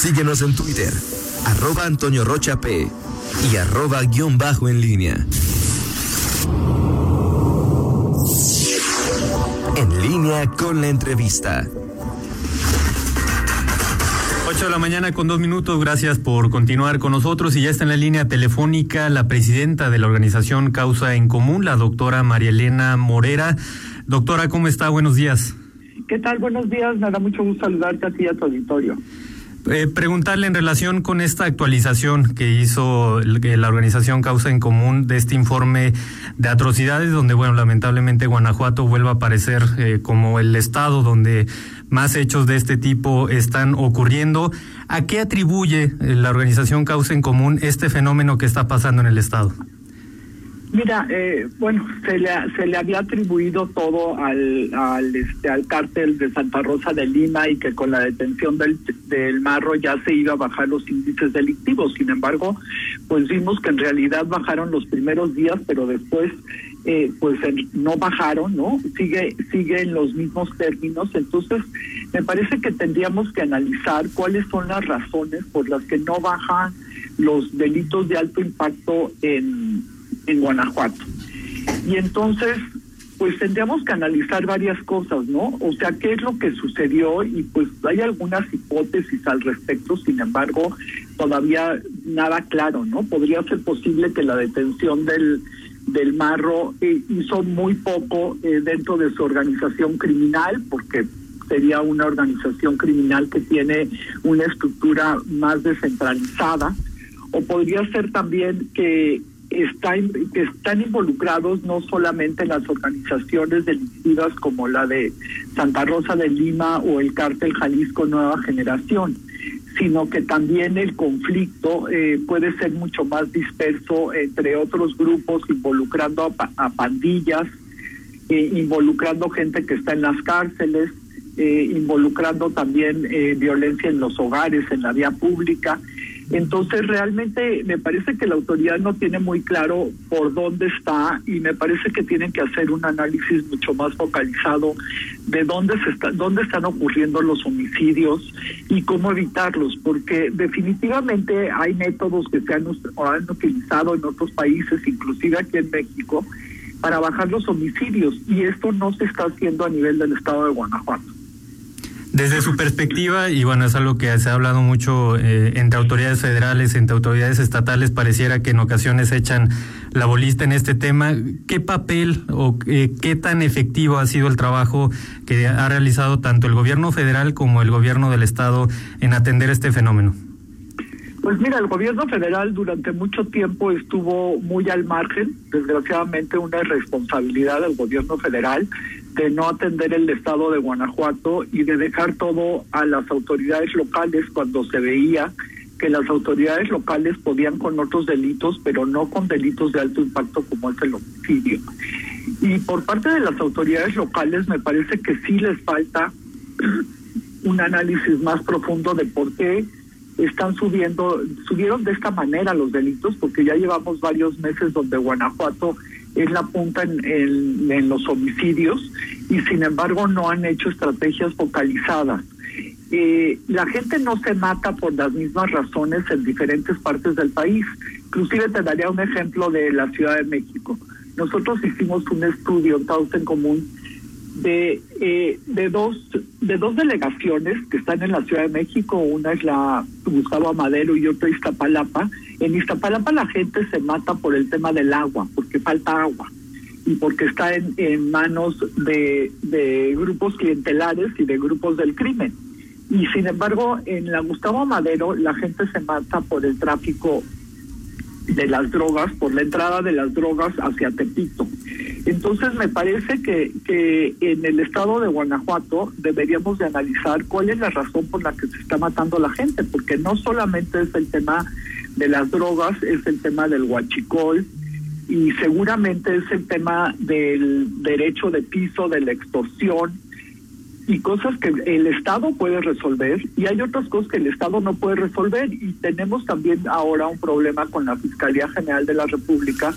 Síguenos en Twitter, arroba Antonio Rocha P y arroba guion bajo en línea. En línea con la entrevista. 8 de la mañana con dos minutos, gracias por continuar con nosotros y ya está en la línea telefónica la presidenta de la organización Causa en Común, la doctora María Elena Morera. Doctora, ¿cómo está? Buenos días. ¿Qué tal? Buenos días, me da mucho gusto saludarte a ti y a tu auditorio. Eh, preguntarle en relación con esta actualización que hizo la organización Causa en Común de este informe de atrocidades, donde, bueno, lamentablemente Guanajuato vuelve a aparecer eh, como el estado donde más hechos de este tipo están ocurriendo. ¿A qué atribuye eh, la organización Causa en Común este fenómeno que está pasando en el estado? Mira, eh, bueno, se le, se le había atribuido todo al, al, este, al cártel de Santa Rosa de Lima y que con la detención del, del marro ya se iba a bajar los índices delictivos. Sin embargo, pues vimos que en realidad bajaron los primeros días, pero después eh, pues no bajaron, ¿no? Sigue, sigue en los mismos términos. Entonces, me parece que tendríamos que analizar cuáles son las razones por las que no bajan los delitos de alto impacto en en Guanajuato. Y entonces, pues tendríamos que analizar varias cosas, ¿no? O sea, qué es lo que sucedió y pues hay algunas hipótesis al respecto, sin embargo, todavía nada claro, ¿no? Podría ser posible que la detención del del Marro eh, hizo muy poco eh, dentro de su organización criminal, porque sería una organización criminal que tiene una estructura más descentralizada, o podría ser también que está, están involucrados no solamente las organizaciones delictivas como la de Santa Rosa de Lima o el cártel Jalisco Nueva Generación, sino que también el conflicto eh, puede ser mucho más disperso entre otros grupos involucrando a, pandillas, eh, involucrando gente que está en las cárceles, eh, involucrando también violencia en los hogares, en la vía pública entonces, realmente me parece que la autoridad no tiene muy claro por dónde está y me parece que tienen que hacer un análisis mucho más focalizado de dónde se está, dónde están ocurriendo los homicidios y cómo evitarlos, porque definitivamente hay métodos que se han, han utilizado en otros países, inclusive aquí en México, para bajar los homicidios y esto no se está haciendo a nivel del estado de Guanajuato. Desde su perspectiva, y bueno, es algo que se ha hablado mucho eh, entre autoridades federales, entre autoridades estatales, pareciera que en ocasiones echan la bolista en este tema. ¿Qué papel o eh, qué tan efectivo ha sido el trabajo que ha realizado tanto el gobierno federal como el gobierno del estado en atender este fenómeno? Pues mira, el gobierno federal durante mucho tiempo estuvo muy al margen, desgraciadamente una irresponsabilidad del gobierno federal de no atender el estado de Guanajuato y de dejar todo a las autoridades locales cuando se veía que las autoridades locales podían con otros delitos, pero no con delitos de alto impacto como es el homicidio. Y por parte de las autoridades locales me parece que sí les falta un análisis más profundo de por qué están subiendo, subieron de esta manera los delitos, porque ya llevamos varios meses donde Guanajuato es la punta en, en, los homicidios y sin embargo no han hecho estrategias focalizadas. Eh, la gente no se mata por las mismas razones en diferentes partes del país. Inclusive te daría un ejemplo de la Ciudad de México. Nosotros hicimos un estudio, todos en común, de, eh, de, dos, de dos delegaciones que están en la Ciudad de México. Una es la Gustavo Amadero y otra Iztapalapa. En Iztapalapa la gente se mata por el tema del agua, porque falta agua y porque está en, manos de, de grupos clientelares y de grupos del crimen. Y sin embargo, en la Gustavo Amadero la gente se mata por el tráfico de las drogas, por la entrada de las drogas hacia Tepito. Entonces me parece que, que en el estado de Guanajuato deberíamos de analizar cuál es la razón por la que se está matando la gente, porque no solamente es el tema de las drogas, es el tema del huachicol y seguramente es el tema del derecho de piso, de la extorsión, y cosas que el Estado puede resolver y hay otras cosas que el Estado no puede resolver. Y tenemos también ahora un problema con la Fiscalía General de la República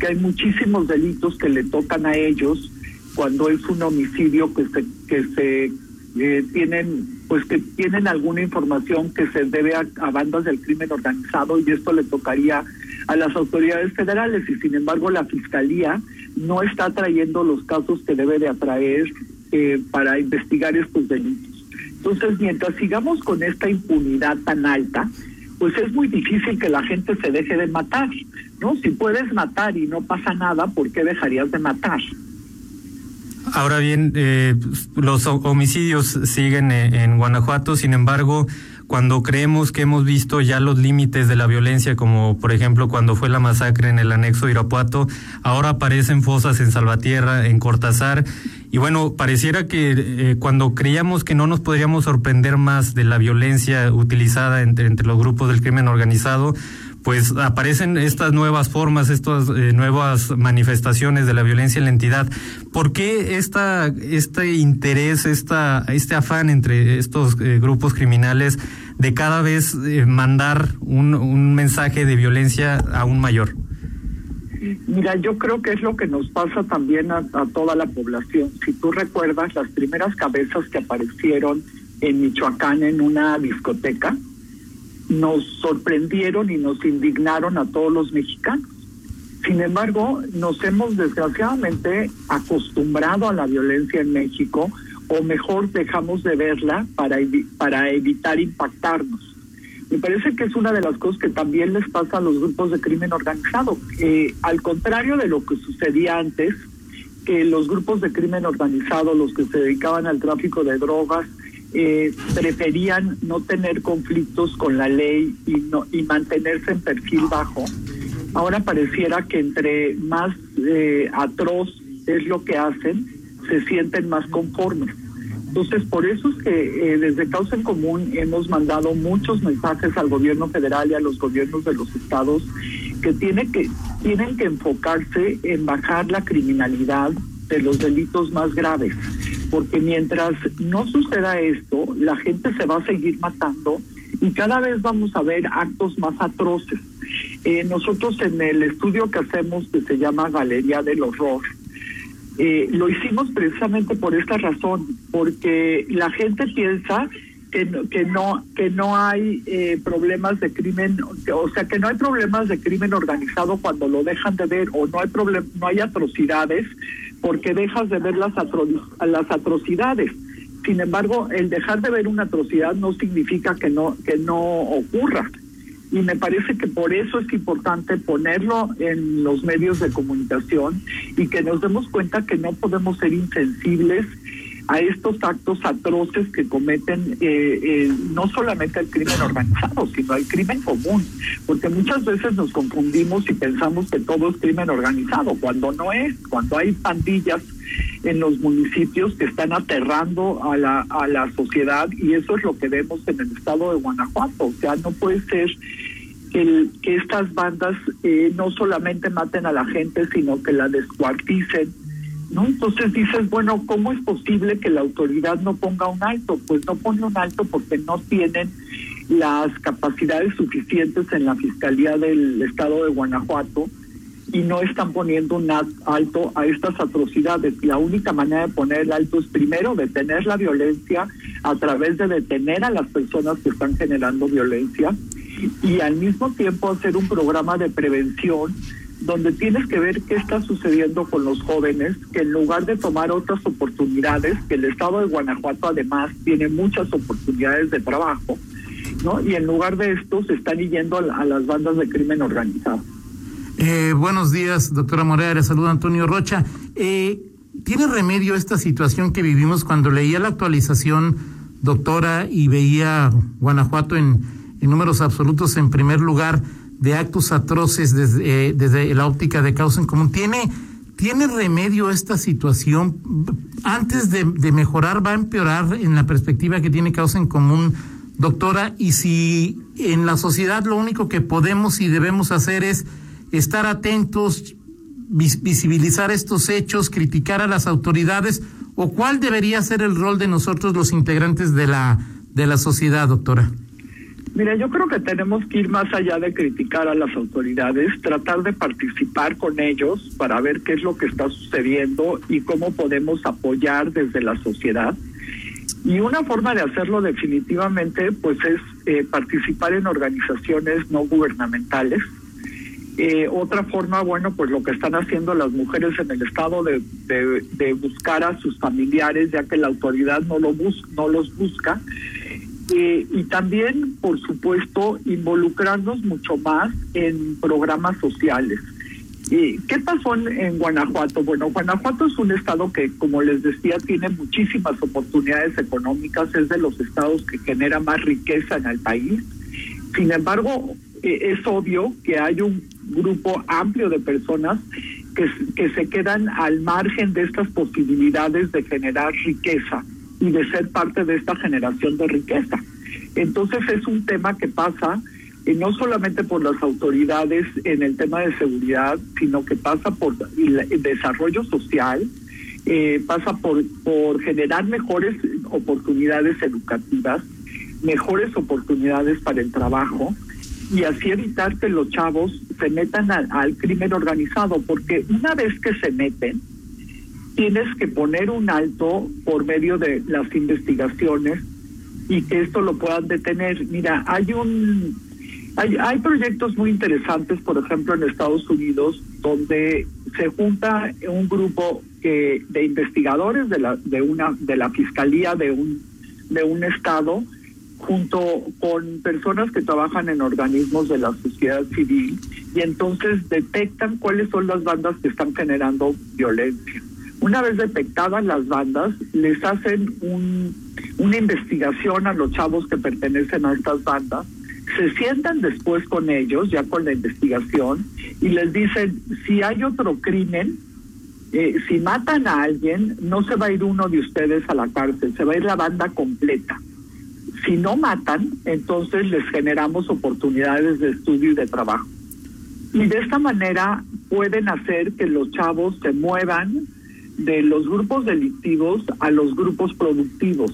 que hay muchísimos delitos que le tocan a ellos cuando es un homicidio que se que se eh, tienen pues que tienen alguna información que se debe a, a bandas del crimen organizado y esto le tocaría a las autoridades federales. Y sin embargo la fiscalía no está trayendo los casos que debe de atraer eh, para investigar estos delitos. Entonces, mientras sigamos con esta impunidad tan alta, pues es muy difícil que la gente se deje de matar, ¿no? Si puedes matar y no pasa nada, ¿por qué dejarías de matar? Ahora bien, eh, los homicidios siguen en Guanajuato, sin embargo, cuando creemos que hemos visto ya los límites de la violencia, como por ejemplo cuando fue la masacre en el anexo de Irapuato, ahora aparecen fosas en Salvatierra, en Cortázar, y bueno, pareciera que eh, cuando creíamos que no nos podríamos sorprender más de la violencia utilizada entre, los grupos del crimen organizado, pues aparecen estas nuevas formas, estas eh, nuevas manifestaciones de la violencia en la entidad. ¿Por qué esta, este interés, esta, este afán entre estos eh, grupos criminales de cada vez mandar un, un mensaje de violencia aún mayor? Mira, yo creo que es lo que nos pasa también a, toda la población. Si tú recuerdas las primeras cabezas que aparecieron en Michoacán en una discoteca, nos sorprendieron y nos indignaron a todos los mexicanos. Sin embargo, nos hemos desgraciadamente acostumbrado a la violencia en México, o mejor dejamos de verla para, para evitar impactarnos. Me parece que es una de las cosas que también les pasa a los grupos de crimen organizado. Eh, al contrario de lo que sucedía antes, que los grupos de crimen organizado, los que se dedicaban al tráfico de drogas, eh, preferían no tener conflictos con la ley y no y mantenerse en perfil bajo. Ahora pareciera que entre más eh, atroz es lo que hacen, se sienten más conformes. Entonces, por eso es que eh, desde Causa en Común hemos mandado muchos mensajes al gobierno federal y a los gobiernos de los estados que, tiene que tienen que enfocarse en bajar la criminalidad de los delitos más graves porque mientras no suceda esto, la gente se va a seguir matando y cada vez vamos a ver actos más atroces. Eh, nosotros en el estudio que hacemos, que se llama Galería del Horror, eh, lo hicimos precisamente por esta razón, porque la gente piensa que, que no que no hay eh, problemas de crimen, o sea que no hay problemas de crimen organizado cuando lo dejan de ver o no hay problem, no hay atrocidades porque dejas de ver las, las atrocidades. Sin embargo, el dejar de ver una atrocidad no significa que no, que no ocurra. Y me parece que por eso es importante ponerlo en los medios de comunicación y que nos demos cuenta que no podemos ser insensibles a estos actos atroces que cometen eh, eh, no solamente el crimen organizado, sino el crimen común, porque muchas veces nos confundimos y pensamos que todo es crimen organizado, cuando no es, cuando hay pandillas en los municipios que están aterrando a la, a la sociedad y eso es lo que vemos en el estado de Guanajuato, o sea, no puede ser que, que estas bandas eh, no solamente maten a la gente, sino que la descuarticen ¿no? Entonces dices, bueno, ¿cómo es posible que la autoridad no ponga un alto? Pues no pone un alto porque no tienen las capacidades suficientes en la Fiscalía del Estado de Guanajuato y no están poniendo un alto a estas atrocidades. La única manera de poner el alto es primero detener la violencia a través de detener a las personas que están generando violencia y al mismo tiempo hacer un programa de prevención donde tienes que ver qué está sucediendo con los jóvenes, que en lugar de tomar otras oportunidades, que el estado de Guanajuato además tiene muchas oportunidades de trabajo, ¿no? Y en lugar de esto se están yendo a, las bandas de crimen organizado. Eh, buenos días, doctora Morea, le saluda Antonio Rocha. Eh, ¿Tiene remedio esta situación que vivimos cuando leía la actualización, doctora, y veía Guanajuato en, números absolutos en primer lugar? de actos atroces desde, eh, la óptica de causa en común. ¿Tiene, ¿Tiene remedio esta situación? Antes de, de, mejorar, va a empeorar en la perspectiva que tiene causa en común, doctora, y si en la sociedad lo único que podemos y debemos hacer es estar atentos, visibilizar estos hechos, criticar a las autoridades, o cuál debería ser el rol de nosotros los integrantes de la, de la sociedad, doctora? Mira, yo creo que tenemos que ir más allá de criticar a las autoridades, tratar de participar con ellos para ver qué es lo que está sucediendo y cómo podemos apoyar desde la sociedad. Y una forma de hacerlo definitivamente pues es eh, participar en organizaciones no gubernamentales. Eh, otra forma, bueno, pues lo que están haciendo las mujeres en el estado de, de, buscar a sus familiares, ya que la autoridad no, lo bus no los busca. Eh, y también, por supuesto, involucrarnos mucho más en programas sociales. ¿Qué pasó en, Guanajuato? Bueno, Guanajuato es un estado que, como les decía, tiene muchísimas oportunidades económicas, es de los estados que genera más riqueza en el país. Sin embargo, e, es obvio que hay un grupo amplio de personas que, que se quedan al margen de estas posibilidades de generar riqueza y de ser parte de esta generación de riqueza. Entonces es un tema que pasa no solamente por las autoridades en el tema de seguridad, sino que pasa por el desarrollo social, eh, pasa por, por generar mejores oportunidades educativas, mejores oportunidades para el trabajo y así evitar que los chavos se metan al crimen organizado, porque una vez que se meten, tienes que poner un alto por medio de las investigaciones y que esto lo puedan detener. Mira, hay un hay, hay proyectos muy interesantes, por ejemplo, en Estados Unidos, donde se junta un grupo que, de investigadores de la, de una, de la fiscalía de un, de un estado, junto con personas que trabajan en organismos de la sociedad civil, y entonces detectan cuáles son las bandas que están generando violencia. Una vez detectadas las bandas, les hacen un, una investigación a los chavos que pertenecen a estas bandas se sientan después con ellos, ya con la investigación, y les dicen, si hay otro crimen, eh, si matan a alguien, no se va a ir uno de ustedes a la cárcel, se va a ir la banda completa. Si no matan, entonces les generamos oportunidades de estudio y de trabajo. Y de esta manera pueden hacer que los chavos se muevan de los grupos delictivos a los grupos productivos.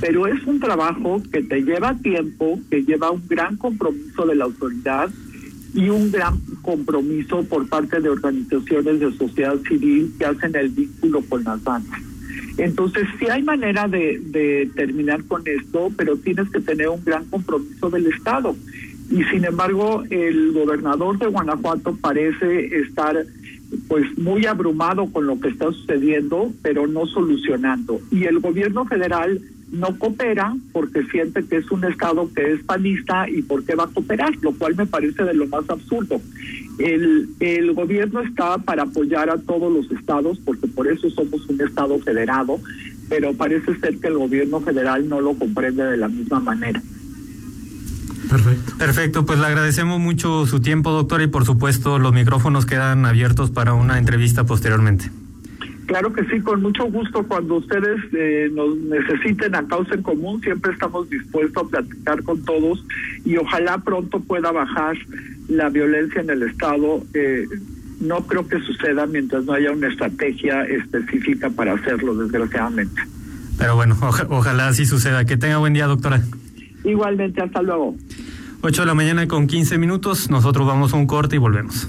Pero es un trabajo que te lleva tiempo, que lleva un gran compromiso de la autoridad y un gran compromiso por parte de organizaciones de sociedad civil que hacen el vínculo con las bandas. Entonces, sí hay manera de, de terminar con esto, pero tienes que tener un gran compromiso del Estado. Y sin embargo, el gobernador de Guanajuato parece estar pues muy abrumado con lo que está sucediendo, pero no solucionando. Y el gobierno federal no coopera porque siente que es un estado que es panista y por qué va a cooperar, lo cual me parece de lo más absurdo. El, el gobierno está para apoyar a todos los estados porque por eso somos un estado federado, pero parece ser que el gobierno federal no lo comprende de la misma manera. Perfecto. Perfecto, pues le agradecemos mucho su tiempo, doctora, y por supuesto los micrófonos quedan abiertos para una entrevista posteriormente. Claro que sí, con mucho gusto. Cuando ustedes eh, nos necesiten a causa en común, siempre estamos dispuestos a platicar con todos y ojalá pronto pueda bajar la violencia en el Estado. Eh, no creo que suceda mientras no haya una estrategia específica para hacerlo, desgraciadamente. Pero bueno, ojalá así suceda. Que tenga buen día, doctora. Igualmente, hasta luego. 8 de la mañana con 15 minutos. Nosotros vamos a un corte y volvemos.